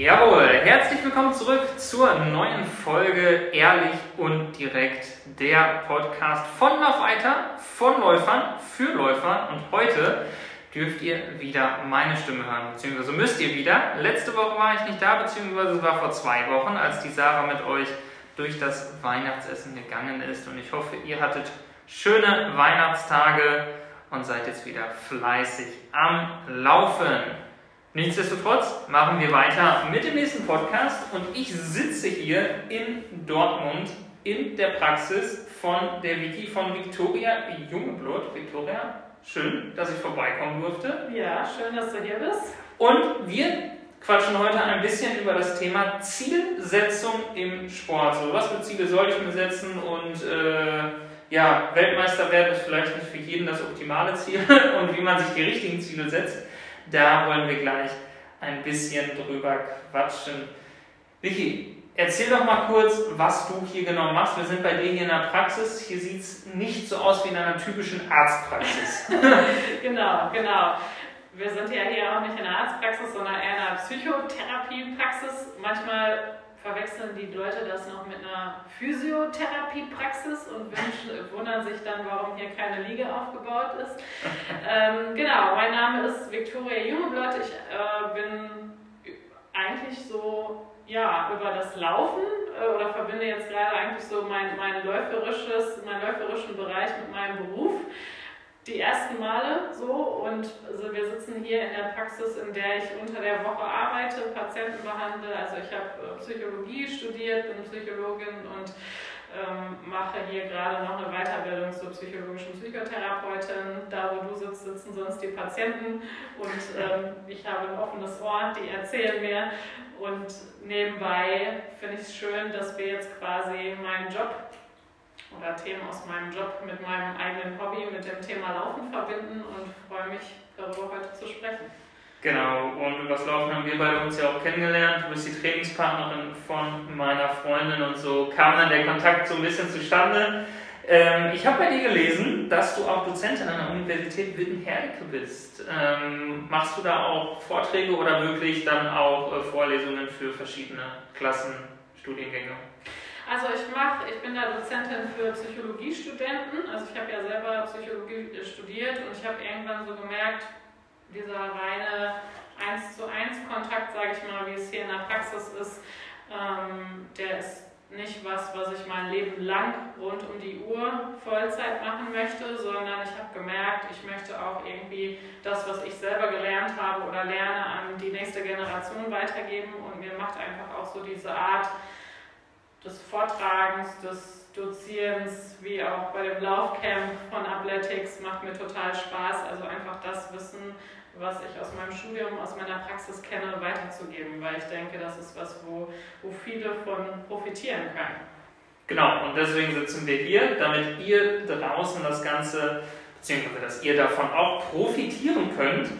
Jawohl, herzlich willkommen zurück zur neuen Folge Ehrlich und Direkt, der Podcast von Laufeiter, von Läufern, für Läufer. Und heute dürft ihr wieder meine Stimme hören, beziehungsweise müsst ihr wieder. Letzte Woche war ich nicht da, beziehungsweise es war vor zwei Wochen, als die Sarah mit euch durch das Weihnachtsessen gegangen ist. Und ich hoffe, ihr hattet schöne Weihnachtstage und seid jetzt wieder fleißig am Laufen. Nichtsdestotrotz machen wir weiter mit dem nächsten Podcast und ich sitze hier in Dortmund in der Praxis von der Wiki von Victoria Jungeblut. Victoria, schön, dass ich vorbeikommen durfte. Ja, schön, dass du hier bist. Und wir quatschen heute ein bisschen über das Thema Zielsetzung im Sport. So, was für Ziele soll ich mir setzen und äh, ja, Weltmeister werden ist vielleicht nicht für jeden das optimale Ziel und wie man sich die richtigen Ziele setzt. Da wollen wir gleich ein bisschen drüber quatschen. Vicky, erzähl doch mal kurz, was du hier genau machst. Wir sind bei dir hier in der Praxis. Hier sieht es nicht so aus wie in einer typischen Arztpraxis. genau, genau. Wir sind ja hier auch nicht in einer Arztpraxis, sondern eher in einer Psychotherapiepraxis. Manchmal verwechseln die Leute das noch mit einer Physiotherapiepraxis und wundern sich dann, warum hier keine Liege aufgebaut ist. ähm, genau, mein Name ist Viktoria Jungeblatt. Ich äh, bin eigentlich so ja, über das Laufen äh, oder verbinde jetzt gerade eigentlich so mein, mein läuferisches, meinen läuferischen Bereich mit meinem Beruf die ersten Male so und also wir sitzen hier in der Praxis, in der ich unter der Woche arbeite, Patienten behandle. Also ich habe äh, Psychologie studiert, bin Psychologin und ähm, mache hier gerade noch eine Weiterbildung zur psychologischen Psychotherapeutin. Da, wo du sitzt, sitzen sonst die Patienten und ähm, ich habe ein offenes Ohr, die erzählen mir. Und nebenbei finde ich es schön, dass wir jetzt quasi meinen Job oder Themen aus meinem Job mit meinem eigenen Hobby, mit dem Thema Laufen verbinden und freue mich darüber heute zu sprechen. Genau, und über das Laufen haben wir beide uns ja auch kennengelernt. Du bist die Trainingspartnerin von meiner Freundin und so kam dann der Kontakt so ein bisschen zustande. Ähm, ich habe bei dir gelesen, dass du auch Dozentin an der Universität Wittenherdecke bist. Ähm, machst du da auch Vorträge oder wirklich dann auch äh, Vorlesungen für verschiedene Klassen, Studiengänge? Also ich mache, ich bin da Dozentin für Psychologiestudenten. Also ich habe ja selber Psychologie studiert und ich habe irgendwann so gemerkt, dieser reine 1 zu 1 Kontakt, sage ich mal, wie es hier in der Praxis ist, ähm, der ist nicht was, was ich mein Leben lang rund um die Uhr Vollzeit machen möchte, sondern ich habe gemerkt, ich möchte auch irgendwie das, was ich selber gelernt habe oder lerne, an die nächste Generation weitergeben und mir macht einfach auch so diese Art, des Vortragens, des Dozierens, wie auch bei dem Laufcamp von Athletics, macht mir total Spaß. Also einfach das Wissen, was ich aus meinem Studium, aus meiner Praxis kenne, weiterzugeben, weil ich denke, das ist was, wo, wo viele von profitieren können. Genau, und deswegen sitzen wir hier, damit ihr draußen das Ganze, beziehungsweise dass ihr davon auch profitieren könnt.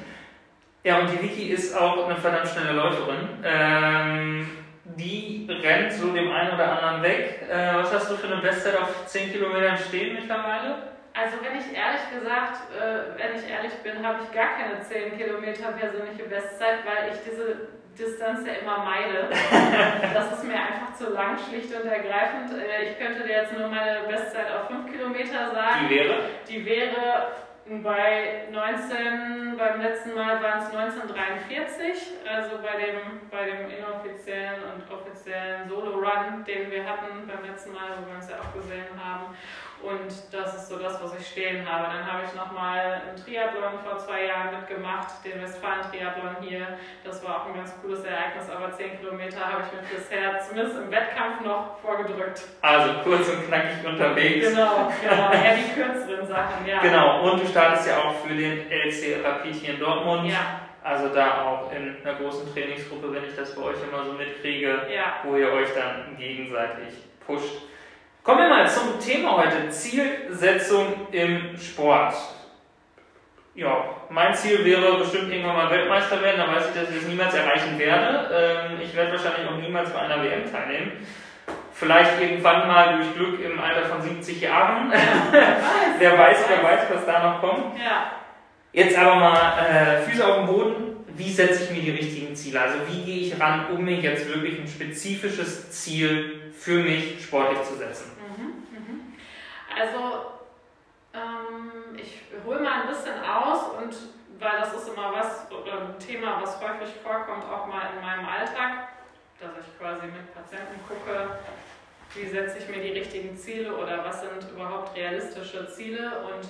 Ja, und die Vicky ist auch eine verdammt schnelle Läuferin. Ähm, die rennt so dem einen oder anderen weg. Äh, was hast du für eine Bestzeit auf 10 Kilometern stehen mittlerweile? Also wenn ich ehrlich gesagt, äh, wenn ich ehrlich bin, habe ich gar keine 10 Kilometer persönliche Bestzeit, weil ich diese Distanz ja immer meide. das ist mir einfach zu lang, schlicht und ergreifend. Äh, ich könnte dir jetzt nur meine Bestzeit auf 5 Kilometer sagen. Die wäre? Die wäre bei 19, beim letzten Mal waren es 1943, also bei dem, bei dem inoffiziellen und offiziellen Solo-Run, den wir hatten beim letzten Mal, wo wir uns ja auch gesehen haben. Und das ist so das, was ich stehen habe. Dann habe ich nochmal einen Triathlon vor zwei Jahren mitgemacht, den Westfalen-Triathlon hier. Das war auch ein ganz cooles Ereignis, aber 10 Kilometer habe ich mir bisher zumindest im Wettkampf noch vorgedrückt. Also kurz und knackig unterwegs. Genau, genau. Eher die kürzeren Sachen, ja. Genau, und du startest ja auch für den LC Rapid hier in Dortmund. Ja. Also da auch in einer großen Trainingsgruppe, wenn ich das bei euch immer so mitkriege, ja. wo ihr euch dann gegenseitig pusht. Kommen wir mal zum Thema heute, Zielsetzung im Sport. Ja, mein Ziel wäre bestimmt irgendwann mal Weltmeister werden, da weiß ich, dass ich es niemals erreichen werde. Ähm, ich werde wahrscheinlich auch niemals bei einer WM teilnehmen. Vielleicht irgendwann mal durch Glück im Alter von 70 Jahren. wer weiß, wer weiß, was da noch kommt. Ja. Jetzt aber mal äh, Füße auf dem Boden. wie setze ich mir die richtigen Ziele? Also wie gehe ich ran, um mir jetzt wirklich ein spezifisches Ziel für mich sportlich zu setzen? Also ähm, ich hole mal ein bisschen aus und weil das ist immer was ein Thema, was häufig vorkommt, auch mal in meinem Alltag, dass ich quasi mit Patienten gucke, wie setze ich mir die richtigen Ziele oder was sind überhaupt realistische Ziele und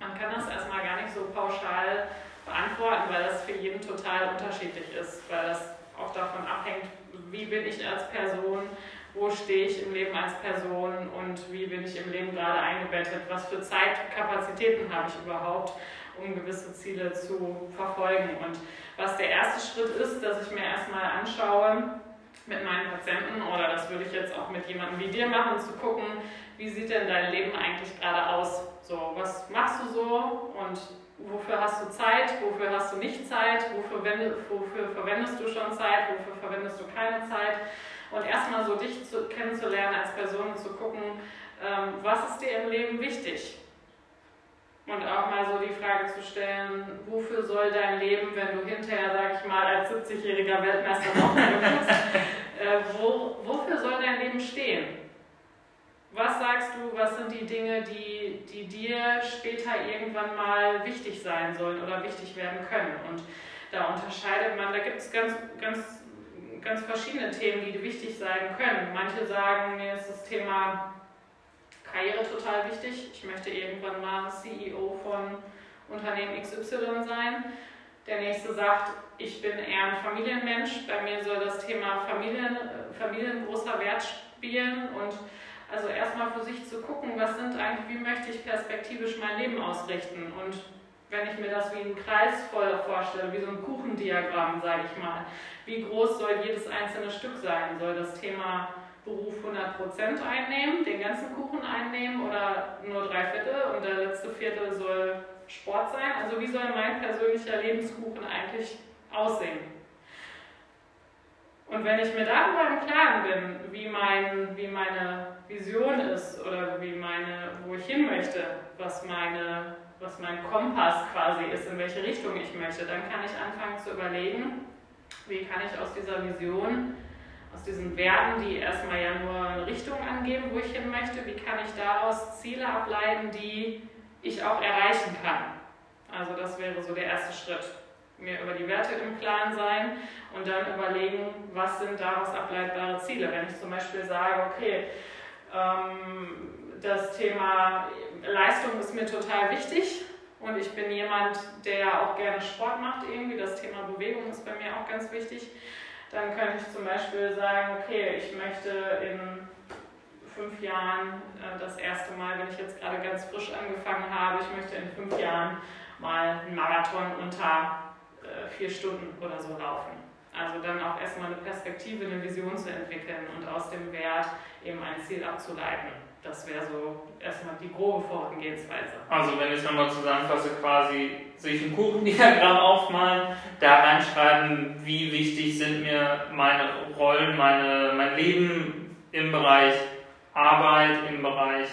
man kann das erstmal gar nicht so pauschal beantworten, weil das für jeden total unterschiedlich ist, weil das auch davon abhängt, wie bin ich als Person, wo stehe ich im Leben als Person und wie bin ich im Leben gerade eingebettet, was für Zeitkapazitäten habe ich überhaupt, um gewisse Ziele zu verfolgen. Und was der erste Schritt ist, dass ich mir erstmal anschaue mit meinen Patienten oder das würde ich jetzt auch mit jemandem wie dir machen, zu gucken, wie sieht denn dein Leben eigentlich gerade aus? So, was machst du so und wofür hast du Zeit, wofür hast du nicht Zeit, wofür, wofür verwendest du schon Zeit, wofür verwendest du keine Zeit? Und erstmal so dich zu, kennenzulernen als Person und zu gucken, ähm, was ist dir im Leben wichtig? Und auch mal so die Frage zu stellen, wofür soll dein Leben, wenn du hinterher, sag ich mal, als 70-jähriger Weltmeister noch bist, äh, wo, wofür soll dein Leben stehen? Was sagst du, was sind die Dinge, die, die dir später irgendwann mal wichtig sein sollen oder wichtig werden können? Und da unterscheidet man, da gibt es ganz, ganz, ganz verschiedene Themen, die wichtig sein können. Manche sagen, mir ist das Thema Karriere total wichtig. Ich möchte irgendwann mal CEO von Unternehmen XY sein. Der nächste sagt, ich bin eher ein Familienmensch. Bei mir soll das Thema Familien, Familien großer Wert spielen und also erstmal für sich zu gucken, was sind eigentlich, wie möchte ich perspektivisch mein Leben ausrichten und wenn ich mir das wie einen Kreis voll vorstelle, wie so ein Kuchendiagramm, sage ich mal, wie groß soll jedes einzelne Stück sein? Soll das Thema Beruf 100% einnehmen, den ganzen Kuchen einnehmen oder nur drei Viertel und der letzte Viertel soll Sport sein? Also wie soll mein persönlicher Lebenskuchen eigentlich aussehen? Und wenn ich mir darüber im Klaren bin, wie, mein, wie meine Vision ist oder wie meine, wo ich hin möchte, was, meine, was mein Kompass quasi ist, in welche Richtung ich möchte, dann kann ich anfangen zu überlegen, wie kann ich aus dieser Vision, aus diesen Werten, die erstmal ja nur eine Richtung angeben, wo ich hin möchte, wie kann ich daraus Ziele ableiten, die ich auch erreichen kann. Also das wäre so der erste Schritt mir über die Werte im Klaren sein und dann überlegen, was sind daraus ableitbare Ziele. Wenn ich zum Beispiel sage, okay, das Thema Leistung ist mir total wichtig und ich bin jemand, der auch gerne Sport macht irgendwie, das Thema Bewegung ist bei mir auch ganz wichtig, dann könnte ich zum Beispiel sagen, okay, ich möchte in fünf Jahren äh, das erste Mal, wenn ich jetzt gerade ganz frisch angefangen habe, ich möchte in fünf Jahren mal einen Marathon unter äh, vier Stunden oder so laufen. Also dann auch erstmal eine Perspektive, eine Vision zu entwickeln und aus dem Wert eben ein Ziel abzuleiten. Das wäre so erstmal die grobe Vorgehensweise. Also wenn ich nochmal zusammenfasse, quasi sich ein Kuchendiagramm aufmalen, da reinschreiben, wie wichtig sind mir meine Rollen, meine, mein Leben im Bereich Arbeit, im Bereich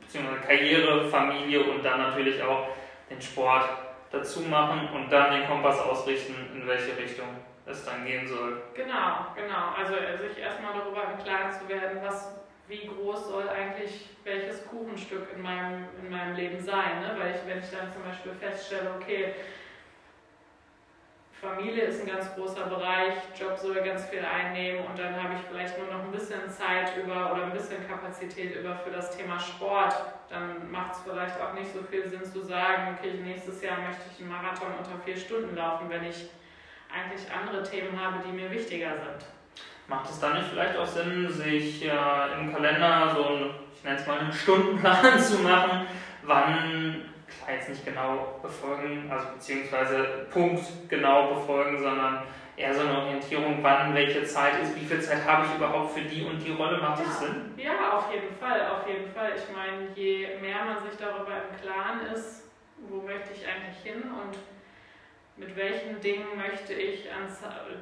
beziehungsweise Karriere, Familie und dann natürlich auch den Sport dazu machen und dann den Kompass ausrichten, in welche Richtung es dann gehen soll. Genau, genau. Also äh, sich erstmal darüber im Klaren zu werden, was, wie groß soll eigentlich welches Kuchenstück in meinem, in meinem Leben sein. Ne? Weil ich, wenn ich dann zum Beispiel feststelle, okay, Familie ist ein ganz großer Bereich, Job soll ganz viel einnehmen und dann habe ich vielleicht nur noch ein bisschen Zeit über oder ein bisschen Kapazität über für das Thema Sport. Dann macht es vielleicht auch nicht so viel Sinn zu sagen, okay, nächstes Jahr möchte ich einen Marathon unter vier Stunden laufen, wenn ich eigentlich andere Themen habe, die mir wichtiger sind. Macht es dann nicht vielleicht auch Sinn, sich äh, im Kalender so einen, ich nenne es mal einen Stundenplan zu machen, wann klar jetzt nicht genau befolgen, also beziehungsweise Punkt genau befolgen, sondern eher so eine Orientierung, wann welche Zeit ist, wie viel Zeit habe ich überhaupt für die und die Rolle, macht das Sinn? Ja, auf jeden Fall, auf jeden Fall. Ich meine, je mehr man sich darüber im Klaren ist, wo möchte ich eigentlich hin und mit welchen Dingen möchte ich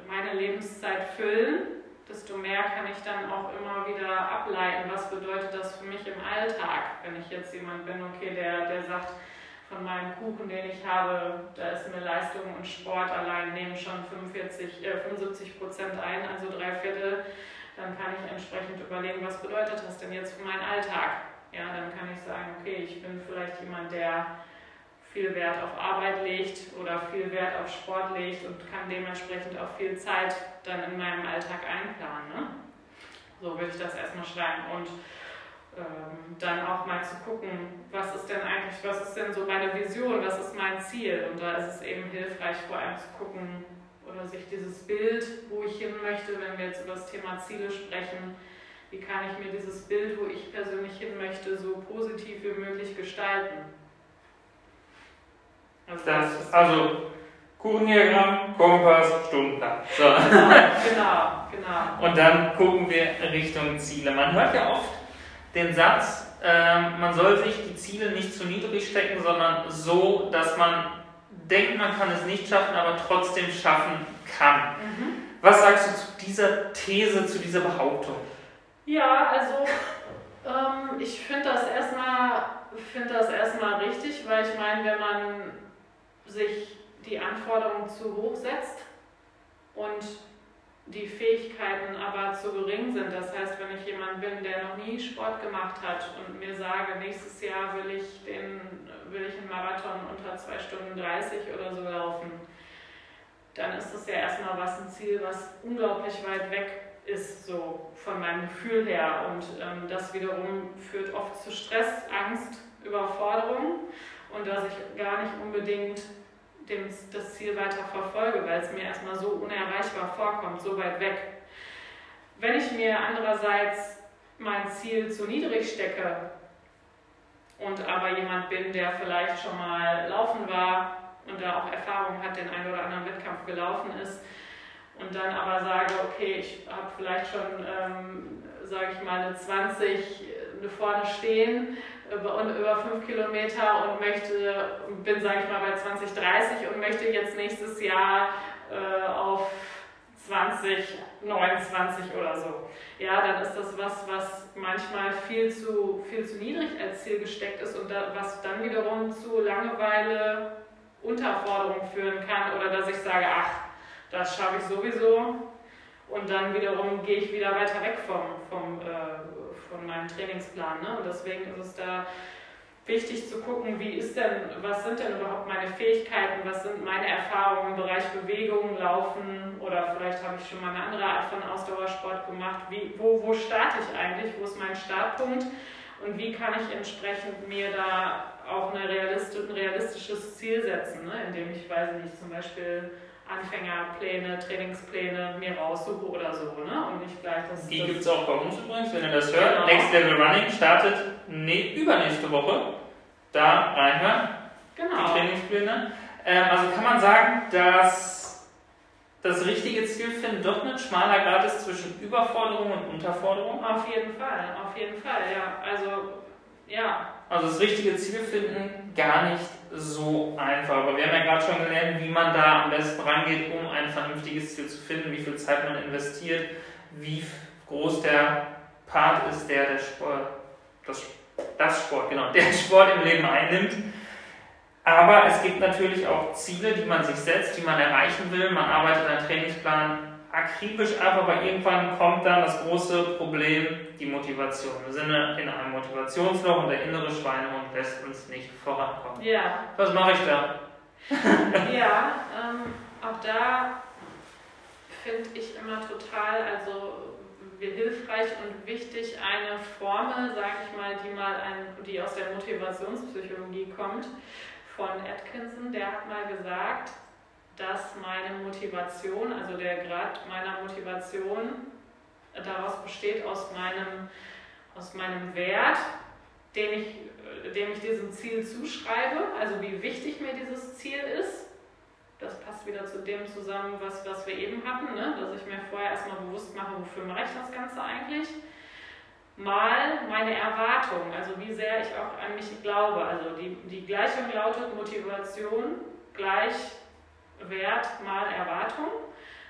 meine Lebenszeit füllen, desto mehr kann ich dann auch immer wieder ableiten, was bedeutet das für mich im Alltag, wenn ich jetzt jemand bin, okay, der, der sagt, von meinem Kuchen, den ich habe, da ist mir Leistung und Sport allein nehmen schon 45, äh, 75 Prozent ein, also drei Viertel. Dann kann ich entsprechend überlegen, was bedeutet das denn jetzt für meinen Alltag? Ja, dann kann ich sagen, okay, ich bin vielleicht jemand, der viel Wert auf Arbeit legt oder viel Wert auf Sport legt und kann dementsprechend auch viel Zeit dann in meinem Alltag einplanen. Ne? So würde ich das erstmal schreiben. Und ähm, dann auch mal zu gucken, was ist denn eigentlich, was ist denn so meine Vision, was ist mein Ziel? Und da ist es eben hilfreich, vor allem zu gucken oder sich dieses Bild, wo ich hin möchte, wenn wir jetzt über das Thema Ziele sprechen, wie kann ich mir dieses Bild, wo ich persönlich hin möchte, so positiv wie möglich gestalten. Also, das, also Kuchendiagramm, Kompass, Stundenplan. So. genau, genau. Und dann gucken wir Richtung Ziele. Man hört ja oft den Satz, äh, man soll sich die Ziele nicht zu niedrig stecken, sondern so, dass man denkt, man kann es nicht schaffen, aber trotzdem schaffen kann. Mhm. Was sagst du zu dieser These, zu dieser Behauptung? Ja, also ähm, ich finde das erstmal finde das erstmal richtig, weil ich meine, wenn man sich die Anforderungen zu hoch setzt und die Fähigkeiten aber zu gering sind. Das heißt, wenn ich jemand bin, der noch nie Sport gemacht hat und mir sage, nächstes Jahr will ich, den, will ich einen Marathon unter 2 Stunden 30 oder so laufen, dann ist das ja erstmal was ein Ziel, was unglaublich weit weg ist, so von meinem Gefühl her. Und ähm, das wiederum führt oft zu Stress, Angst, Überforderung und dass ich gar nicht unbedingt dem, das Ziel weiter verfolge, weil es mir erstmal so unerreichbar vorkommt, so weit weg. Wenn ich mir andererseits mein Ziel zu niedrig stecke und aber jemand bin, der vielleicht schon mal laufen war und da auch Erfahrung hat, den einen oder anderen Wettkampf gelaufen ist, und dann aber sage, okay, ich habe vielleicht schon, ähm, sage ich mal, eine 20 vorne stehen über, über fünf Kilometer und möchte, bin, sage ich mal, bei 2030 und möchte jetzt nächstes Jahr äh, auf 2029 oder so. Ja, dann ist das was, was manchmal viel zu, viel zu niedrig als Ziel gesteckt ist und da, was dann wiederum zu Langeweile, Unterforderung führen kann oder dass ich sage, ach, das schaffe ich sowieso und dann wiederum gehe ich wieder weiter weg vom, vom äh, von meinem Trainingsplan. Ne? Und deswegen ist es da wichtig zu gucken, wie ist denn, was sind denn überhaupt meine Fähigkeiten, was sind meine Erfahrungen im Bereich Bewegung, Laufen oder vielleicht habe ich schon mal eine andere Art von Ausdauersport gemacht. Wie, wo, wo starte ich eigentlich? Wo ist mein Startpunkt? Und wie kann ich entsprechend mir da auch eine realistisch, ein realistisches Ziel setzen, ne? indem ich, weiß nicht, zum Beispiel Anfängerpläne, Trainingspläne mir raussuche oder so. Ne? Und nicht gleich das. Die gibt es auch bei uns übrigens, wenn ihr das hört. Genau. Next Level Running startet ne, übernächste Woche. Da reinhören. Genau. Die Trainingspläne. Ähm, also kann man sagen, dass das richtige Ziel finden doch ein schmaler Grad ist zwischen Überforderung und Unterforderung. Auf jeden Fall, auf jeden Fall, ja. Also, ja. Also das richtige Ziel finden gar nicht so einfach. Aber wir haben ja gerade schon gelernt, wie man da am besten rangeht, um ein vernünftiges Ziel zu finden, wie viel Zeit man investiert, wie groß der Part ist, der der Sport, das, das Sport, genau, der Sport im Leben einnimmt. Aber es gibt natürlich auch Ziele, die man sich setzt, die man erreichen will. Man arbeitet einen Trainingsplan akribisch ab, aber irgendwann kommt dann das große Problem, die Motivation. Wir sind in einem Motivationsloch und der innere Schweinehund lässt uns nicht vorankommen. Ja. Was mache ich da? ja, ähm, auch da finde ich immer total, also hilfreich und wichtig eine Formel, sage ich mal, die mal ein, die aus der Motivationspsychologie kommt, von Atkinson. Der hat mal gesagt, dass meine Motivation, also der Grad meiner Motivation daraus besteht aus meinem, aus meinem Wert, den ich, dem ich diesem Ziel zuschreibe, also wie wichtig mir dieses Ziel ist. Das passt wieder zu dem zusammen, was, was wir eben hatten, ne? dass ich mir vorher erstmal bewusst mache, wofür mache ich das Ganze eigentlich. Mal meine Erwartung, also wie sehr ich auch an mich glaube. Also die, die Gleichung lautet Motivation gleich Wert mal Erwartung.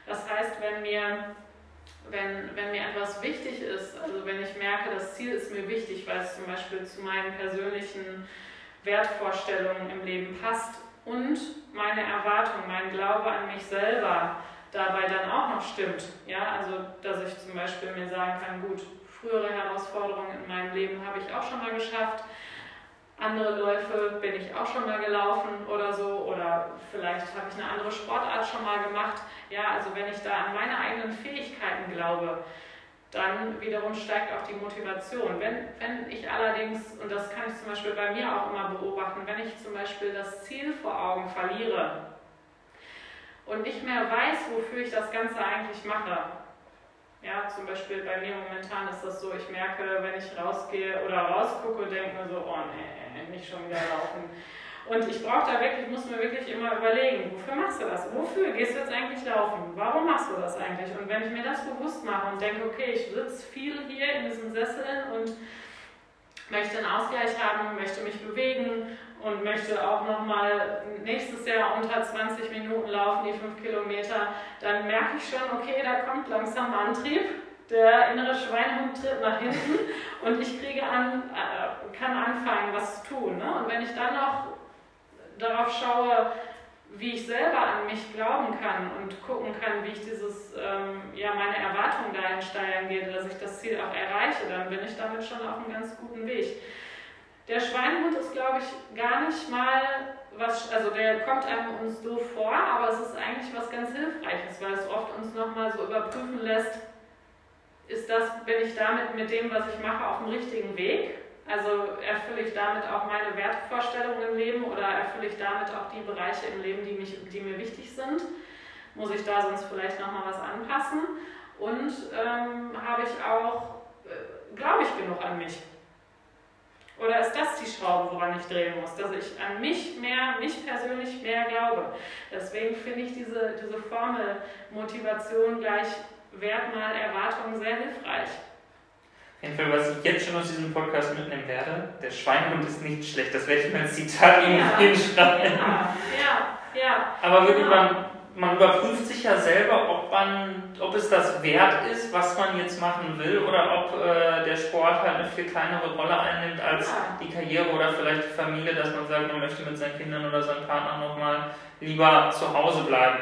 Das heißt, wenn mir, wenn, wenn mir etwas wichtig ist, also wenn ich merke, das Ziel ist mir wichtig, weil es zum Beispiel zu meinen persönlichen Wertvorstellungen im Leben passt und meine Erwartung, mein Glaube an mich selber dabei dann auch noch stimmt. Ja, also dass ich zum Beispiel mir sagen kann, gut, frühere Herausforderungen in meinem Leben habe ich auch schon mal geschafft, andere Läufe bin ich auch schon mal gelaufen oder so oder vielleicht habe ich eine andere Sportart schon mal gemacht. Ja, also wenn ich da an meine eigenen Fähigkeiten glaube, dann wiederum steigt auch die Motivation. Wenn, wenn ich allerdings, und das kann ich zum Beispiel bei mir auch immer beobachten, wenn ich zum Beispiel das Ziel vor Augen verliere und nicht mehr weiß, wofür ich das Ganze eigentlich mache, ja, zum Beispiel bei mir momentan ist das so, ich merke, wenn ich rausgehe oder rausgucke, denke mir so, oh nee, nicht schon wieder laufen. Und ich brauche da wirklich, muss mir wirklich immer überlegen, wofür machst du das? Wofür gehst du jetzt eigentlich laufen? Warum machst du das eigentlich? Und wenn ich mir das bewusst mache und denke, okay, ich sitze viel hier in diesen Sesseln und möchte einen Ausgleich haben, möchte mich bewegen und möchte auch nochmal nächstes Jahr unter 20 Minuten laufen, die 5 Kilometer, dann merke ich schon, okay, da kommt langsam Antrieb. Der innere Schweinhund tritt nach hinten und ich kriege an, äh, kann anfangen, was zu tun. Ne? Und wenn ich dann noch darauf schaue, wie ich selber an mich glauben kann und gucken kann, wie ich dieses, ähm, ja, meine Erwartungen dahin steigern gehe, dass ich das Ziel auch erreiche, dann bin ich damit schon auf einem ganz guten Weg. Der Schweinehund ist, glaube ich, gar nicht mal was, also der kommt einem uns so vor, aber es ist eigentlich was ganz Hilfreiches, weil es oft uns nochmal so überprüfen lässt, ist das, bin ich damit mit dem, was ich mache, auf dem richtigen Weg? Also erfülle ich damit auch meine Wertvorstellungen im Leben oder erfülle ich damit auch die Bereiche im Leben, die, mich, die mir wichtig sind? Muss ich da sonst vielleicht nochmal was anpassen? Und ähm, habe ich auch, äh, glaube ich genug an mich? Oder ist das die Schraube, woran ich drehen muss, dass ich an mich mehr, mich persönlich mehr glaube? Deswegen finde ich diese, diese Formel Motivation gleich Wert mal Erwartung sehr hilfreich. Auf jeden Fall, was ich jetzt schon aus diesem Podcast mitnehmen werde, der Schweinhund ist nicht schlecht. Das werde ich mir als Zitat irgendwo ja, hinschreiben. Ja, ja, ja. Aber wirklich, genau. man, man überprüft sich ja selber, ob, man, ob es das wert ist, was man jetzt machen will, oder ob äh, der Sport halt eine viel kleinere Rolle einnimmt als die Karriere oder vielleicht die Familie, dass man sagt, man möchte mit seinen Kindern oder seinem Partner nochmal lieber zu Hause bleiben.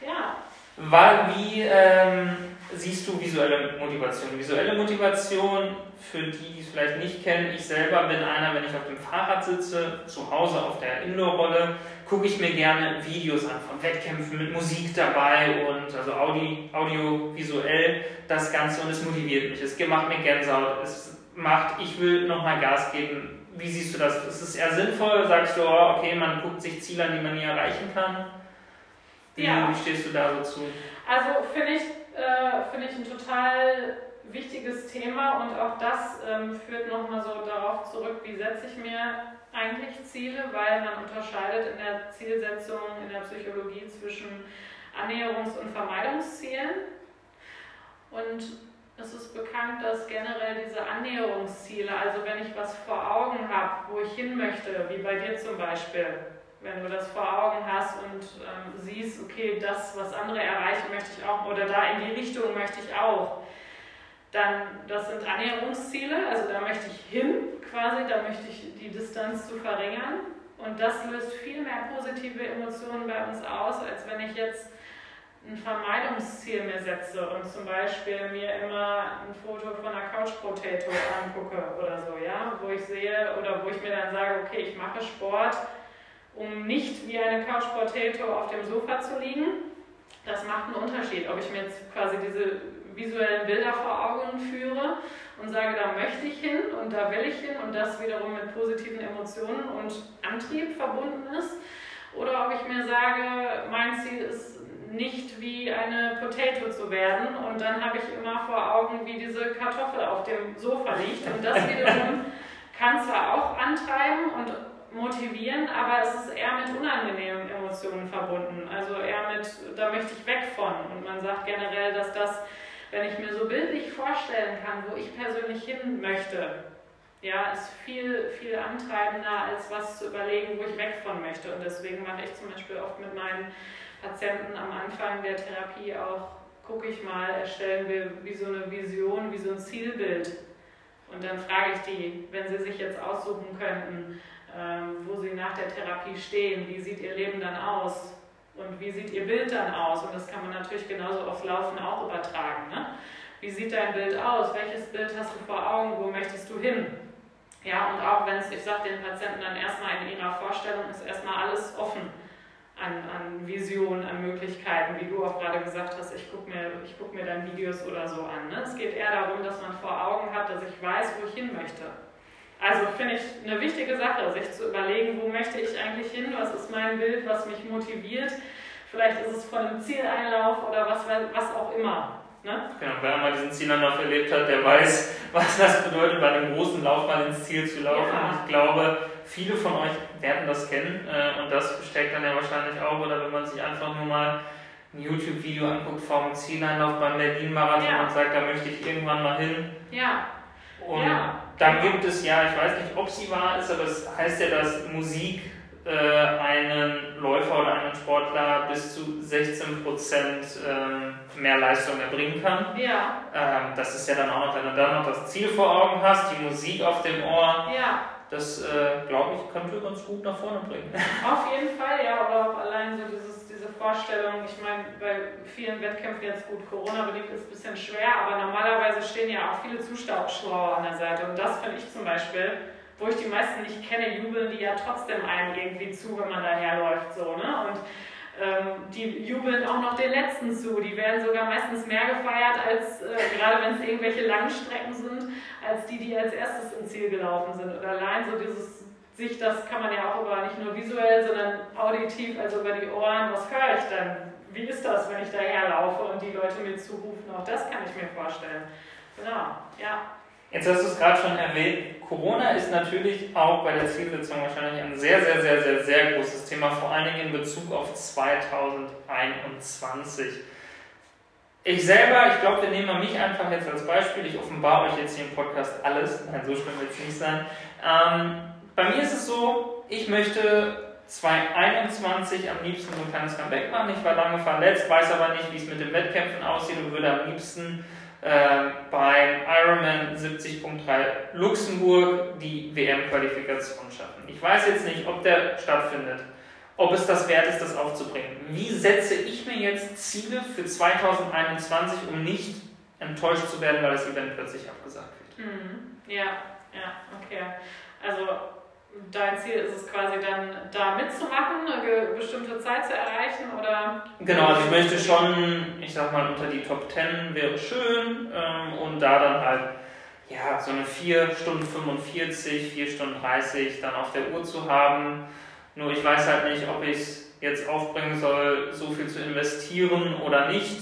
Ja. War, wie ähm, siehst du visuelle Motivation? Visuelle Motivation, für die, die es vielleicht nicht kennen, ich selber bin einer, wenn ich auf dem Fahrrad sitze, zu Hause auf der Indoor-Rolle, gucke ich mir gerne Videos an von Wettkämpfen mit Musik dabei und also Audi, audiovisuell das Ganze und es motiviert mich. Es macht mir Gänsehaut, es macht, ich will nochmal Gas geben. Wie siehst du das? Ist es eher sinnvoll? Sagst du, oh, okay, man guckt sich Ziele an, die man nie erreichen kann? Wie, ja. wie stehst du da so zu? Also finde ich, äh, find ich ein total wichtiges Thema und auch das ähm, führt nochmal so darauf zurück, wie setze ich mir eigentlich Ziele, weil man unterscheidet in der Zielsetzung in der Psychologie zwischen Annäherungs- und Vermeidungszielen. Und es ist bekannt, dass generell diese Annäherungsziele, also wenn ich was vor Augen habe, wo ich hin möchte, wie bei dir zum Beispiel, wenn du das vor Augen hast und ähm, siehst, okay, das, was andere erreichen, möchte ich auch, oder da in die Richtung möchte ich auch, dann, das sind Annäherungsziele, also da möchte ich hin quasi, da möchte ich die Distanz zu verringern. Und das löst viel mehr positive Emotionen bei uns aus, als wenn ich jetzt ein Vermeidungsziel mir setze und zum Beispiel mir immer ein Foto von einer Couch Potato angucke oder so, ja, wo ich sehe oder wo ich mir dann sage, okay, ich mache Sport, um nicht wie eine Couch Potato auf dem Sofa zu liegen. Das macht einen Unterschied, ob ich mir jetzt quasi diese visuellen Bilder vor Augen führe und sage, da möchte ich hin und da will ich hin und das wiederum mit positiven Emotionen und Antrieb verbunden ist. Oder ob ich mir sage, mein Ziel ist nicht wie eine Potato zu werden und dann habe ich immer vor Augen, wie diese Kartoffel auf dem Sofa liegt und das wiederum kann zwar auch antreiben und motivieren, aber es ist eher mit unangenehmen Emotionen verbunden. Also eher mit, da möchte ich weg von. Und man sagt generell, dass das wenn ich mir so bildlich vorstellen kann, wo ich persönlich hin möchte, ja, ist viel, viel antreibender, als was zu überlegen, wo ich weg von möchte. Und deswegen mache ich zum Beispiel oft mit meinen Patienten am Anfang der Therapie auch, gucke ich mal, erstellen wir wie so eine Vision, wie so ein Zielbild. Und dann frage ich die, wenn sie sich jetzt aussuchen könnten, wo sie nach der Therapie stehen, wie sieht ihr Leben dann aus und wie sieht ihr Bild dann aus. Und das kann man natürlich genauso aufs Laufen auch übertragen. Ne? Wie sieht dein Bild aus? Welches Bild hast du vor Augen? Wo möchtest du hin? Ja, und auch wenn es, ich sage den Patienten dann erstmal in ihrer Vorstellung, ist erstmal alles offen an, an Visionen, an Möglichkeiten, wie du auch gerade gesagt hast, ich gucke mir, guck mir dann Videos oder so an. Ne? Es geht eher darum, dass man vor Augen hat, dass ich weiß, wo ich hin möchte. Also finde ich eine wichtige Sache, sich zu überlegen, wo möchte ich eigentlich hin, was ist mein Bild, was mich motiviert. Vielleicht ist es von einem Zieleinlauf oder was, was auch immer. Ne? Genau, wer einmal diesen Zielanlauf erlebt hat, der weiß, was das bedeutet, bei einem großen Lauf mal ins Ziel zu laufen. Ja. Ich glaube, viele von euch werden das kennen äh, und das besteckt dann ja wahrscheinlich auch, oder wenn man sich einfach nur mal ein YouTube-Video anguckt vom Zieleinlauf beim Berlin-Marathon ja. und sagt, da möchte ich irgendwann mal hin. Ja. Und ja. dann gibt es ja, ich weiß nicht, ob sie wahr ist, aber es heißt ja, dass Musik äh, einen Läufer oder einen Sportler bis zu 16 Prozent ähm, mehr Leistung erbringen kann. Ja. Ähm, das ist ja dann auch noch, wenn du dann noch das Ziel vor Augen hast, die Musik auf dem Ohr. Ja. Das, äh, glaube ich, könnte ganz gut nach vorne bringen. Auf jeden Fall, ja, aber auch allein so dieses, diese Vorstellung, ich meine, bei vielen Wettkämpfen jetzt gut, Corona-bedingt ist ein bisschen schwer, aber normalerweise stehen ja auch viele Zuschauer an der Seite und das finde ich zum Beispiel wo ich die meisten nicht kenne, jubeln die ja trotzdem einem irgendwie zu, wenn man daherläuft. So, ne? Und ähm, die jubeln auch noch den Letzten zu. Die werden sogar meistens mehr gefeiert, als äh, gerade wenn es irgendwelche Langstrecken sind, als die, die als erstes ins Ziel gelaufen sind. Oder allein so dieses sich, das kann man ja auch über nicht nur visuell, sondern auditiv, also über die Ohren, was höre ich dann? Wie ist das, wenn ich daherlaufe und die Leute mir zurufen? Auch das kann ich mir vorstellen. Genau, ja. Jetzt hast du es gerade schon erwähnt, Corona ist natürlich auch bei der Zielsetzung wahrscheinlich ein sehr, sehr, sehr, sehr, sehr großes Thema, vor allen Dingen in Bezug auf 2021. Ich selber, ich glaube, wir nehmen mich einfach jetzt als Beispiel. Ich offenbare euch jetzt hier im Podcast alles. Nein, so schlimm wird es nicht sein. Ähm, bei mir ist es so, ich möchte 2021 am liebsten so ein kleines Comeback machen. Ich war lange verletzt, weiß aber nicht, wie es mit den Wettkämpfen aussieht und würde am liebsten äh, beim Ironman 70.3 Luxemburg die WM-Qualifikation schaffen. Ich weiß jetzt nicht, ob der stattfindet, ob es das wert ist, das aufzubringen. Wie setze ich mir jetzt Ziele für 2021, um nicht enttäuscht zu werden, weil das Event plötzlich abgesagt wird? Mhm. Ja, ja, okay. Also dein Ziel ist es quasi dann da mitzumachen, eine bestimmte Zeit zu erreichen oder? Genau, also ich möchte schon, ich sag mal, unter die Top 10 wäre schön ähm, und da dann halt ja, so eine 4 Stunden 45, 4 Stunden 30 dann auf der Uhr zu haben. Nur ich weiß halt nicht, ob ich es jetzt aufbringen soll, so viel zu investieren oder nicht.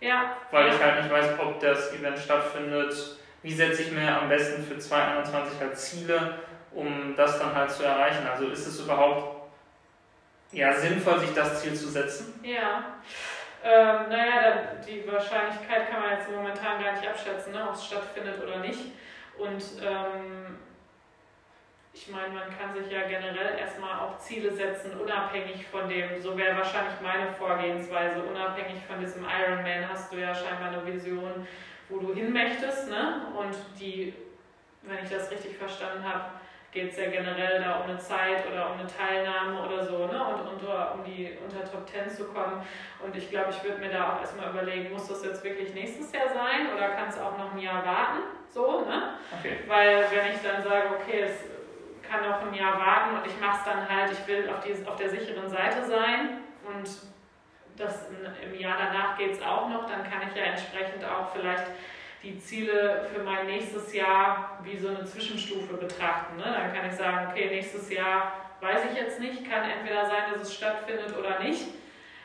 Ja. Weil ich halt nicht weiß, ob das Event stattfindet. Wie setze ich mir am besten für 2021 halt Ziele? Um das dann halt zu erreichen? Also ist es überhaupt ja, sinnvoll, sich das Ziel zu setzen? Ja. Ähm, naja, die Wahrscheinlichkeit kann man jetzt momentan gar nicht abschätzen, ne, ob es stattfindet oder nicht. Und ähm, ich meine, man kann sich ja generell erstmal auch Ziele setzen, unabhängig von dem, so wäre wahrscheinlich meine Vorgehensweise, unabhängig von diesem Ironman hast du ja scheinbar eine Vision, wo du hin möchtest, ne? Und die, wenn ich das richtig verstanden habe, geht es ja generell da um eine Zeit oder um eine Teilnahme oder so, ne? Und unter, um die unter Top 10 zu kommen. Und ich glaube, ich würde mir da auch erstmal überlegen, muss das jetzt wirklich nächstes Jahr sein oder kann es auch noch ein Jahr warten? So, ne? Okay. Weil wenn ich dann sage, okay, es kann noch ein Jahr warten und ich mache es dann halt, ich will auf, die, auf der sicheren Seite sein und das im Jahr danach geht es auch noch, dann kann ich ja entsprechend auch vielleicht die Ziele für mein nächstes Jahr wie so eine Zwischenstufe betrachten. Ne? Dann kann ich sagen, okay, nächstes Jahr weiß ich jetzt nicht, kann entweder sein, dass es stattfindet oder nicht.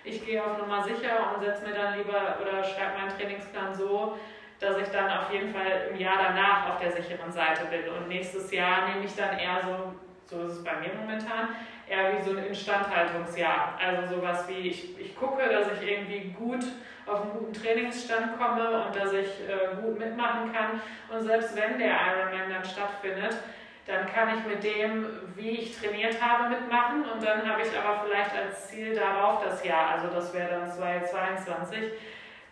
Ich gehe auf Nummer sicher und setze mir dann lieber oder schreibe meinen Trainingsplan so, dass ich dann auf jeden Fall im Jahr danach auf der sicheren Seite bin. Und nächstes Jahr nehme ich dann eher so, so ist es bei mir momentan, eher wie so ein Instandhaltungsjahr. Also sowas wie, ich, ich gucke, dass ich irgendwie gut auf einen guten Trainingsstand komme und dass ich äh, gut mitmachen kann. Und selbst wenn der Ironman dann stattfindet, dann kann ich mit dem, wie ich trainiert habe, mitmachen und dann habe ich aber vielleicht als Ziel darauf das Jahr, also das wäre dann 2022,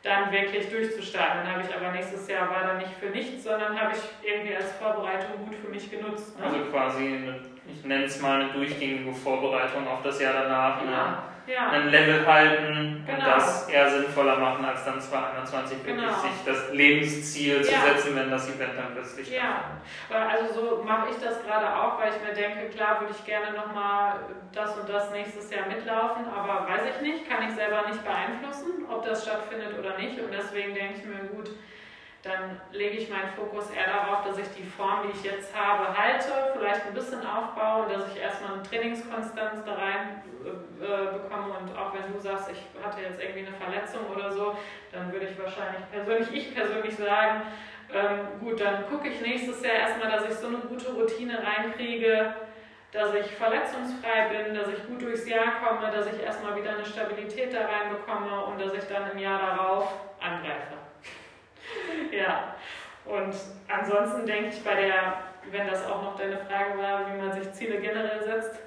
dann wirklich durchzustarten. Dann habe ich aber nächstes Jahr war dann nicht für nichts, sondern habe ich irgendwie als Vorbereitung gut für mich genutzt. Ne? Also quasi eine ich nenne es mal eine durchgängige Vorbereitung auf das Jahr danach. Ja. Ne? Ja. ein Level halten Genau. und das eher sinnvoller machen, als dann 2021 wirklich Genau. sich das Lebensziel zu Ja. setzen, wenn das Event dann plötzlich Ja, weil also so mache ich das gerade auch, weil ich mir denke, klar würde ich gerne nochmal das und das nächstes Jahr mitlaufen, aber weiß ich nicht, kann ich selber nicht beeinflussen, ob das stattfindet oder nicht. Und deswegen denke ich mir, gut, dann lege ich meinen Fokus eher darauf, dass ich die Form, die ich jetzt habe, halte, vielleicht ein bisschen aufbaue, dass ich erstmal eine Trainingskonstanz da rein äh, äh, bekomme und auch wenn du sagst, ich hatte jetzt irgendwie eine Verletzung oder so, dann würde ich wahrscheinlich persönlich, ich persönlich sagen, ähm, gut, dann gucke ich nächstes Jahr erstmal, dass ich so eine gute Routine reinkriege, dass ich verletzungsfrei bin, dass ich gut durchs Jahr komme, dass ich erstmal wieder eine Stabilität da reinbekomme und dass ich dann im Jahr darauf angreife. ja, und ansonsten denke ich bei der, wenn das auch noch deine Frage war, wie man sich Ziele generell setzt,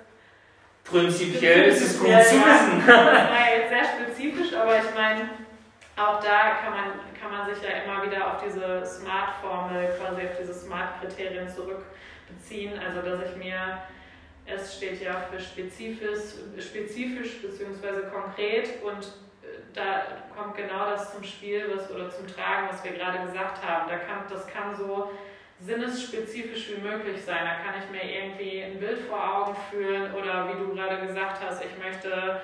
Prinzipiell ist es gut Ja, zu ja. wissen. jetzt sehr spezifisch, aber ich meine, auch da kann man, kann man sich ja immer wieder auf diese Smart-Formel, quasi auf diese Smart-Kriterien zurückbeziehen. Also, dass ich mir, es steht ja für spezifisch, spezifisch bzw. konkret und da kommt genau das zum Spiel was, oder zum Tragen, was wir gerade gesagt haben. Da kann, das kann so sinnesspezifisch wie möglich sein. Da kann ich mir irgendwie ein Bild vor Augen führen oder wie du gerade gesagt hast, ich möchte,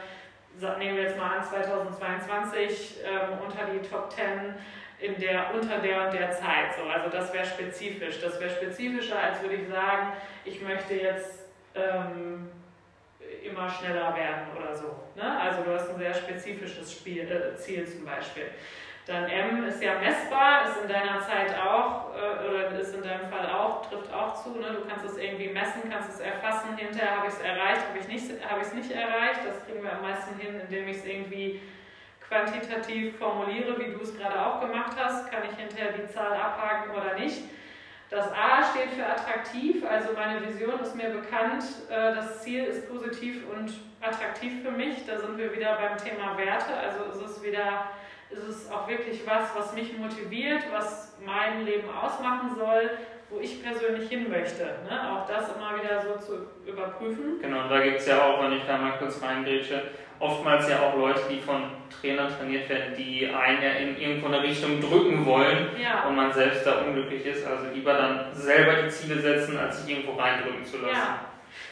nehmen wir jetzt mal an, 2022 ähm, unter die Top 10 in der, unter der und der Zeit. So, also das wäre spezifisch. Das wäre spezifischer, als würde ich sagen, ich möchte jetzt ähm, immer schneller werden oder so. Ne? Also du hast ein sehr spezifisches Spiel, äh, Ziel zum Beispiel. Dann M ist ja messbar, ist in deiner Zeit auch, äh, oder ist in deinem Fall auch, trifft auch zu. Ne? Du kannst es irgendwie messen, kannst es erfassen. Hinterher habe ich es erreicht, habe ich nicht, habe ich es nicht erreicht. Das kriegen wir am meisten hin, indem ich es irgendwie quantitativ formuliere, wie du es gerade auch gemacht hast. Kann ich hinterher die Zahl abhaken oder nicht? Das A steht für attraktiv, also meine Vision ist mir bekannt, äh, das Ziel ist positiv und attraktiv für mich. Da sind wir wieder beim Thema Werte, also ist es wieder, ist es auch wirklich was, was mich motiviert, was mein Leben ausmachen soll, wo ich persönlich hin möchte. Ne? Auch das immer wieder so zu überprüfen. Genau, und da gibt es ja auch, wenn ich da mal kurz reingrätsche, oftmals ja auch Leute, die von Trainern trainiert werden, die einen ja in irgendwo eine Richtung drücken wollen Ja, und man selbst da unglücklich ist. Also lieber dann selber die Ziele setzen, als sich irgendwo reindrücken zu lassen. Ja.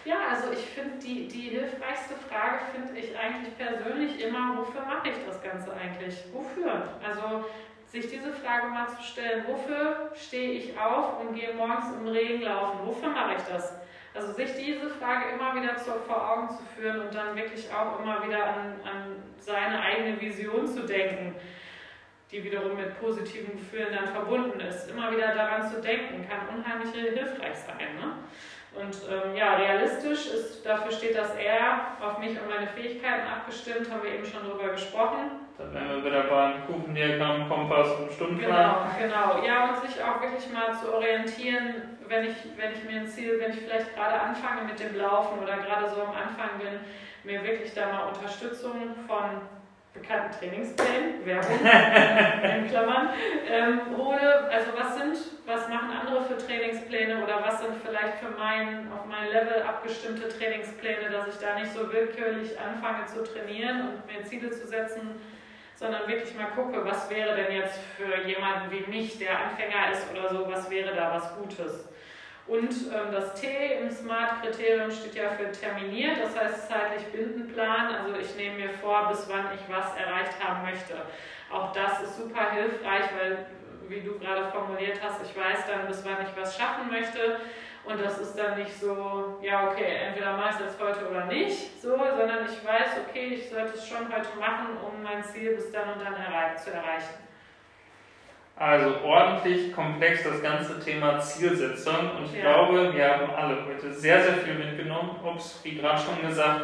Ja, also ich finde, die, die hilfreichste Frage finde ich eigentlich persönlich immer, wofür mache ich das Ganze eigentlich? Wofür? Also sich diese Frage mal zu stellen, wofür stehe ich auf und gehe morgens im Regen laufen? Wofür mache ich das? Also sich diese Frage immer wieder vor Augen zu führen und dann wirklich auch immer wieder an, an seine eigene Vision zu denken, die wiederum mit positiven Gefühlen dann verbunden ist. Immer wieder daran zu denken, kann unheimlich hilfreich sein. Ne? Und ähm, ja, realistisch ist, dafür steht das R auf mich und meine Fähigkeiten abgestimmt, haben wir eben schon drüber gesprochen. Da wären wir wieder beim Kuchendiagramm, Kompass und Stundenplan. Genau, genau. Ja, und sich auch wirklich mal zu orientieren, wenn ich, wenn ich mir ein Ziel, wenn ich vielleicht gerade anfange mit dem Laufen oder gerade so am Anfang bin, mir wirklich da mal Unterstützung von bekannten Trainingsplänen, Werbung, in Klammern, ähm, hole. Also was sind, was machen andere für Trainingspläne oder was sind vielleicht für mein, auf mein Level abgestimmte Trainingspläne, dass ich da nicht so willkürlich anfange zu trainieren und mir Ziele zu setzen, sondern wirklich mal gucke, was wäre denn jetzt für jemanden wie mich, der Anfänger ist oder so, was wäre da was Gutes. Und ähm, das T im SMART-Kriterium steht ja für terminiert, das heißt zeitlich Bindenplan. Also ich nehme mir vor, bis wann ich was erreicht haben möchte. Auch das ist super hilfreich, weil, wie du gerade formuliert hast, ich weiß dann, bis wann ich was schaffen möchte. Und das ist dann nicht so, ja, okay, entweder mache ich es jetzt heute oder nicht, so, sondern ich weiß, okay, ich sollte es schon heute machen, um mein Ziel bis dann und dann erreich zu erreichen. Also ordentlich komplex das ganze Thema Zielsetzung und ich Ja. glaube, wir haben alle heute sehr, sehr viel mitgenommen. Ob es, wie gerade schon gesagt,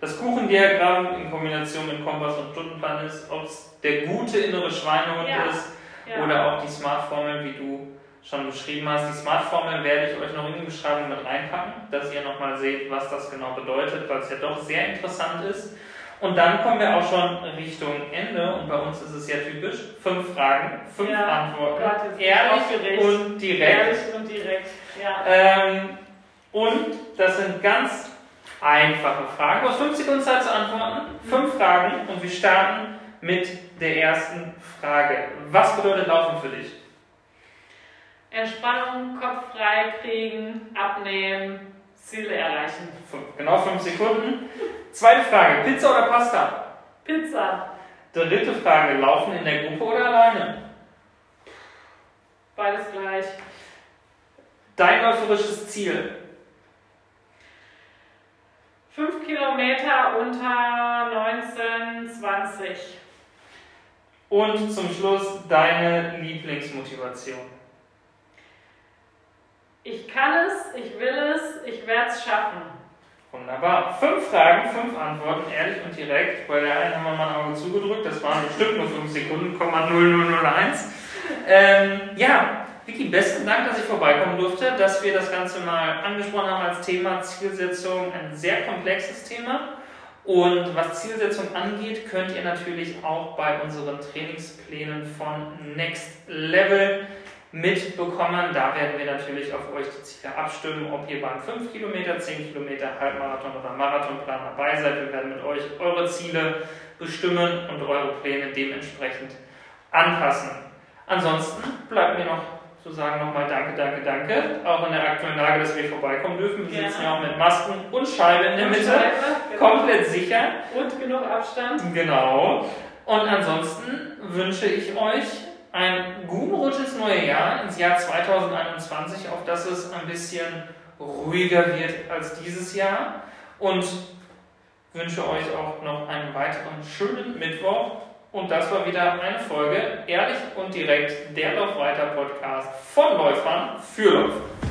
das Kuchendiagramm in Kombination mit Kompass und Stundenplan ist, ob es der gute innere Schweinehund Ja. ist Ja. oder auch die Smart-Formel, wie du schon beschrieben hast. Die Smart-Formel werde ich euch noch in die Beschreibung mit reinpacken, dass ihr nochmal seht, was das genau bedeutet, weil es ja doch sehr interessant ist. Und dann kommen wir auch schon Richtung Ende und bei uns ist es ja typisch. Fünf Fragen, fünf Ja, Antworten. Gott, ehrlich und direkt. Ehrlich und direkt, ja. Ähm, Und das sind ganz einfache Fragen. Du hast fünf Sekunden Zeit zu antworten. Fünf Fragen und wir starten mit der ersten Frage. Was bedeutet Laufen für dich? Entspannung, Kopf frei kriegen, abnehmen, Ziele erreichen. Genau fünf Sekunden. Zweite Frage, Pizza oder Pasta? Pizza. Dritte Frage, Laufen in der Gruppe oder alleine? Beides gleich. Dein läuferisches Ziel? Fünf Kilometer unter 1920. Und zum Schluss deine Lieblingsmotivation. Ich kann es, ich will es, ich werde es schaffen. Wunderbar. Fünf Fragen, fünf Antworten, ehrlich und direkt. Bei der einen haben wir mal ein Auge zugedrückt, das waren bestimmt nur fünf Sekunden, 0001. Ähm, ja, Vicky, besten Dank, dass ich vorbeikommen durfte, dass wir das Ganze mal angesprochen haben als Thema Zielsetzung. Ein sehr komplexes Thema. Und was Zielsetzung angeht, könnt ihr natürlich auch bei unseren Trainingsplänen von Next Level mitbekommen. Da werden wir natürlich auf euch die Ziele abstimmen, ob ihr beim 5 Kilometer, 10 Kilometer, Halbmarathon oder Marathonplan dabei seid. Wir werden mit euch eure Ziele bestimmen und eure Pläne dementsprechend anpassen. Ansonsten bleibt mir noch zu sagen nochmal Danke, danke, danke. Auch in der aktuellen Lage, dass wir vorbeikommen dürfen. Wir sitzen ja auch mit Masken und Scheibe in der Mitte. Scheibe, genau. Komplett sicher. Und genug Abstand. Genau. Und ansonsten wünsche ich euch Rutsch ins neue Jahr, ins Jahr 2021, auf dass es ein bisschen ruhiger wird als dieses Jahr. Und wünsche euch auch noch einen weiteren schönen Mittwoch und das war wieder eine Folge Ehrlich und direkt der Laufweiter Podcast von Läufern für Läufer.